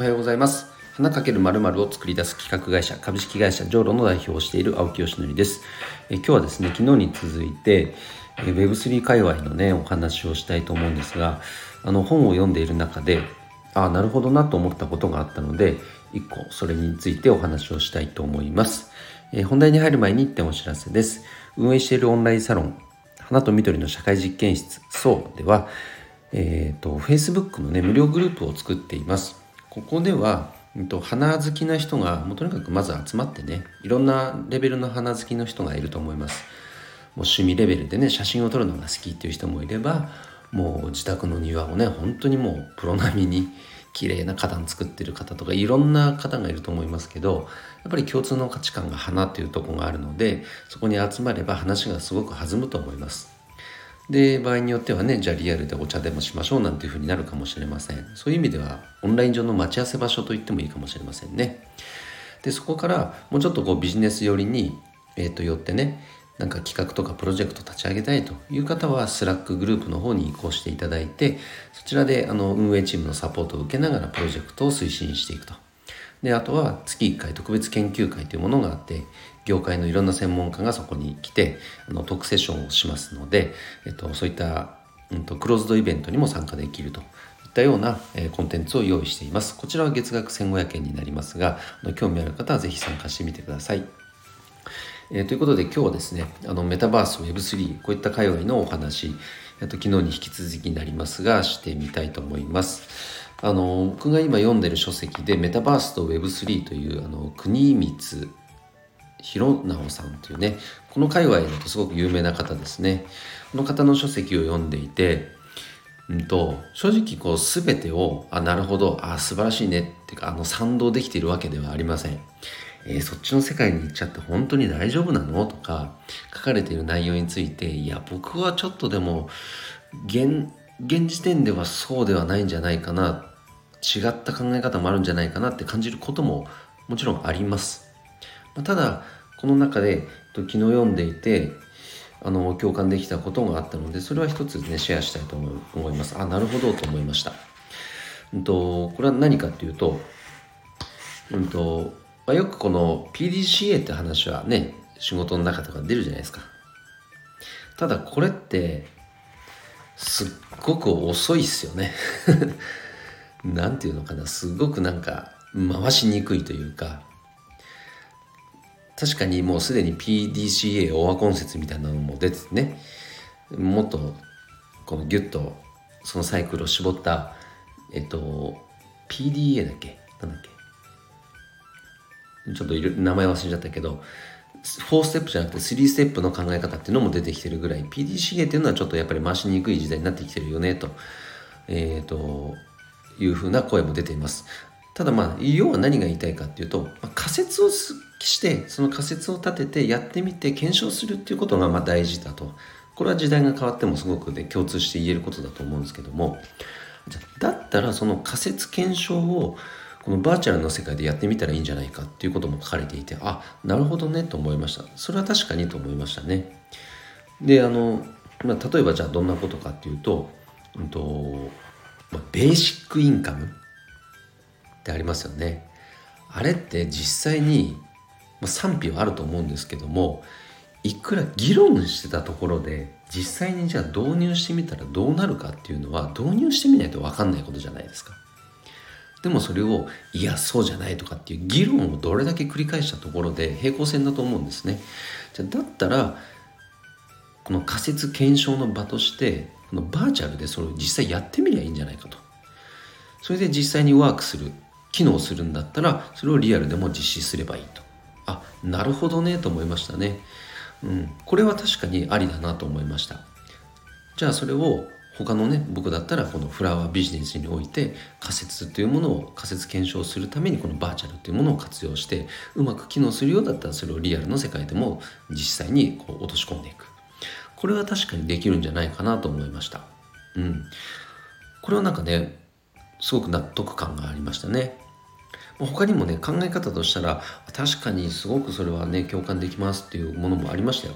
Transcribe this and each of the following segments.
おはようございます。花かけるまるを作り出す企画会社株式会社ジョーロの代表をしている青木よしのりです。え今日はですね昨日に続いてえ Web3 界隈のねお話をしたいと思うんですがあの本を読んでいる中でああなるほどなと思ったことがあったので一個それについてお話をしたいと思います。え本題に入る前に1点お知らせです。運営しているオンラインサロン花と緑の社会実験室そうではえーと、Facebook のね無料グループを作っています。ここでは、えーと、花好きな人がもうとにかくまず集まってねいろんなレベルの花好きの人がいると思います。もう趣味レベルでね写真を撮るのが好きっていう人もいればもう自宅の庭をね本当にもうプロ並みに綺麗な花壇作ってる方とかいろんな方がいると思いますけどやっぱり共通の価値観が花っていうとこがあるのでそこに集まれば話がすごく弾むと思います。で場合によってはねじゃあリアルでお茶でもしましょうなんていうふうになるかもしれません。そういう意味ではオンライン上の待ち合わせ場所と言ってもいいかもしれませんね。でそこからもうちょっとこうビジネス寄りに、えー、と寄ってねなんか企画とかプロジェクト立ち上げたいという方は Slack グループの方に移行していただいてそちらであの運営チームのサポートを受けながらプロジェクトを推進していくと。であとは月1回特別研究会というものがあって業界のいろんな専門家がそこに来てあのトークセッションをしますので、えっと、そういった、うんと、クローズドイベントにも参加できるといったような、えー、コンテンツを用意していますこちらは月額1500円になりますが興味ある方は是非参加してみてください。えー、ということで今日はですねあのメタバース Web3 こういった界隈のお話と昨日に引き続きになりますがしてみたいと思います。あの僕が今読んでる書籍で「メタバースと Web3」というあの国光弘直さんというねこの界隈だとすごく有名な方ですね。この方の書籍を読んでいて、うんと、正直こう全てをあなるほどあ素晴らしいねっていうかあの賛同できているわけではありません、えー、そっちの世界に行っちゃって本当に大丈夫なの？とか書かれている内容についていや僕はちょっとでも現現時点ではそうではないんじゃないかな。違った考え方もあるんじゃないかなって感じることももちろんあります。まただこの中で昨日読んでいてあの共感できたことがあったのでそれは一つねシェアしたいと思います。あなるほどと思いました。うんと、これは何かっていうと,、うんとまあ、よくこの PDCA って話はね仕事の中とか出るじゃないですか。ただこれってすっごく遅いっすよね 何て言うのかなすごくなんか回しにくいというか確かにもうすでに PDCA オアコン説みたいなのも出てね。もっとこのギュッとそのサイクルを絞ったえっと PDA だっけ？なんだっけ？ちょっと名前忘れちゃったけど4ステップじゃなくて3ステップの考え方っていうのも出てきてるぐらい PDCA っていうのはちょっとやっぱり回しにくい時代になってきてるよねとえっ、ー、というふうな声も出ています。ただまあ要は何が言いたいかっていうと、仮説をしてその仮説を立ててやってみて検証するっていうことがまあ大事だと。これは時代が変わってもすごくね共通して言えることだと思うんですけども。じゃだったらその仮説検証をこのバーチャルの世界でやってみたらいいんじゃないかっていうことも書かれていてあなるほどねと思いました。それは確かにと思いましたね。であの、まあ、例えばじゃあどんなことかっていうと,、うんとまあ、ベーシックインカムってありますよね。あれって実際に、まあ、賛否はあると思うんですけどもいくら議論してたところで実際にじゃあ導入してみたらどうなるかっていうのは導入してみないと分かんないことじゃないですか。でもそれをいやそうじゃないとかっていう議論をどれだけ繰り返したところで平行線だと思うんですね。じゃだったらこの仮説検証の場としてこのバーチャルでそれを実際やってみりゃいいんじゃないかと。それで実際にワークする機能するんだったらそれをリアルでも実施すればいいと。あなるほどねと思いましたね。うん。これは確かにありだなと思いました。じゃあそれを他のね僕だったらこのフラワービジネスにおいて仮説というものを仮説検証するためにこのバーチャルというものを活用してうまく機能するようだったらそれをリアルの世界でも実際にこう落とし込んでいく。これは確かにできるんじゃないかなと思いました。うん。これはなんかねすごく納得感がありましたね。他にもね考え方としたら確かにすごくそれはね共感できますっていうものもありましたよ。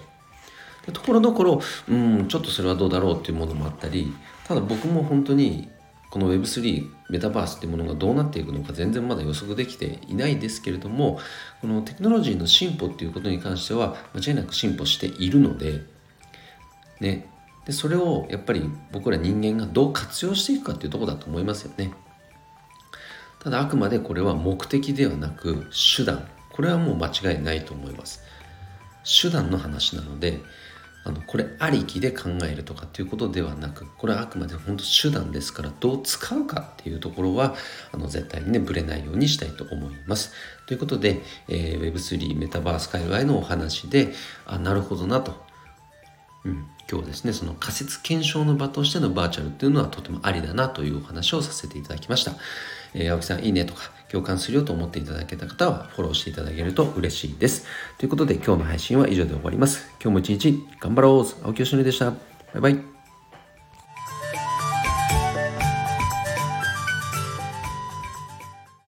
でところどころうんちょっとそれはどうだろうっていうものもあったりただ僕も本当にこの Web3 メタバースっていうものがどうなっていくのか全然まだ予測できていないですけれどもこのテクノロジーの進歩っていうことに関しては間違いなく進歩しているのでね。でそれをやっぱり僕ら人間がどう活用していくかっていうとこだと思いますよね。ただあくまでこれは目的ではなく手段。これはもう間違いないと思います。手段の話なのであのこれありきで考えるとかっていうことではなくこれはあくまで本当手段ですからどう使うかっていうところはあの絶対にねぶれないようにしたいと思います。ということで、えー、Web3 メタバース界隈のお話であなるほどなと、うん、今日ですねその仮説検証の場としてのバーチャルっていうのはとてもありだなというお話をさせていただきました、えー、青木さんいいねとか共感するよと思っていただけた方はフォローしていただけると嬉しいです。ということで今日の配信は以上で終わります。今日も一日頑張ろう青木よしのりでした。バイバイ。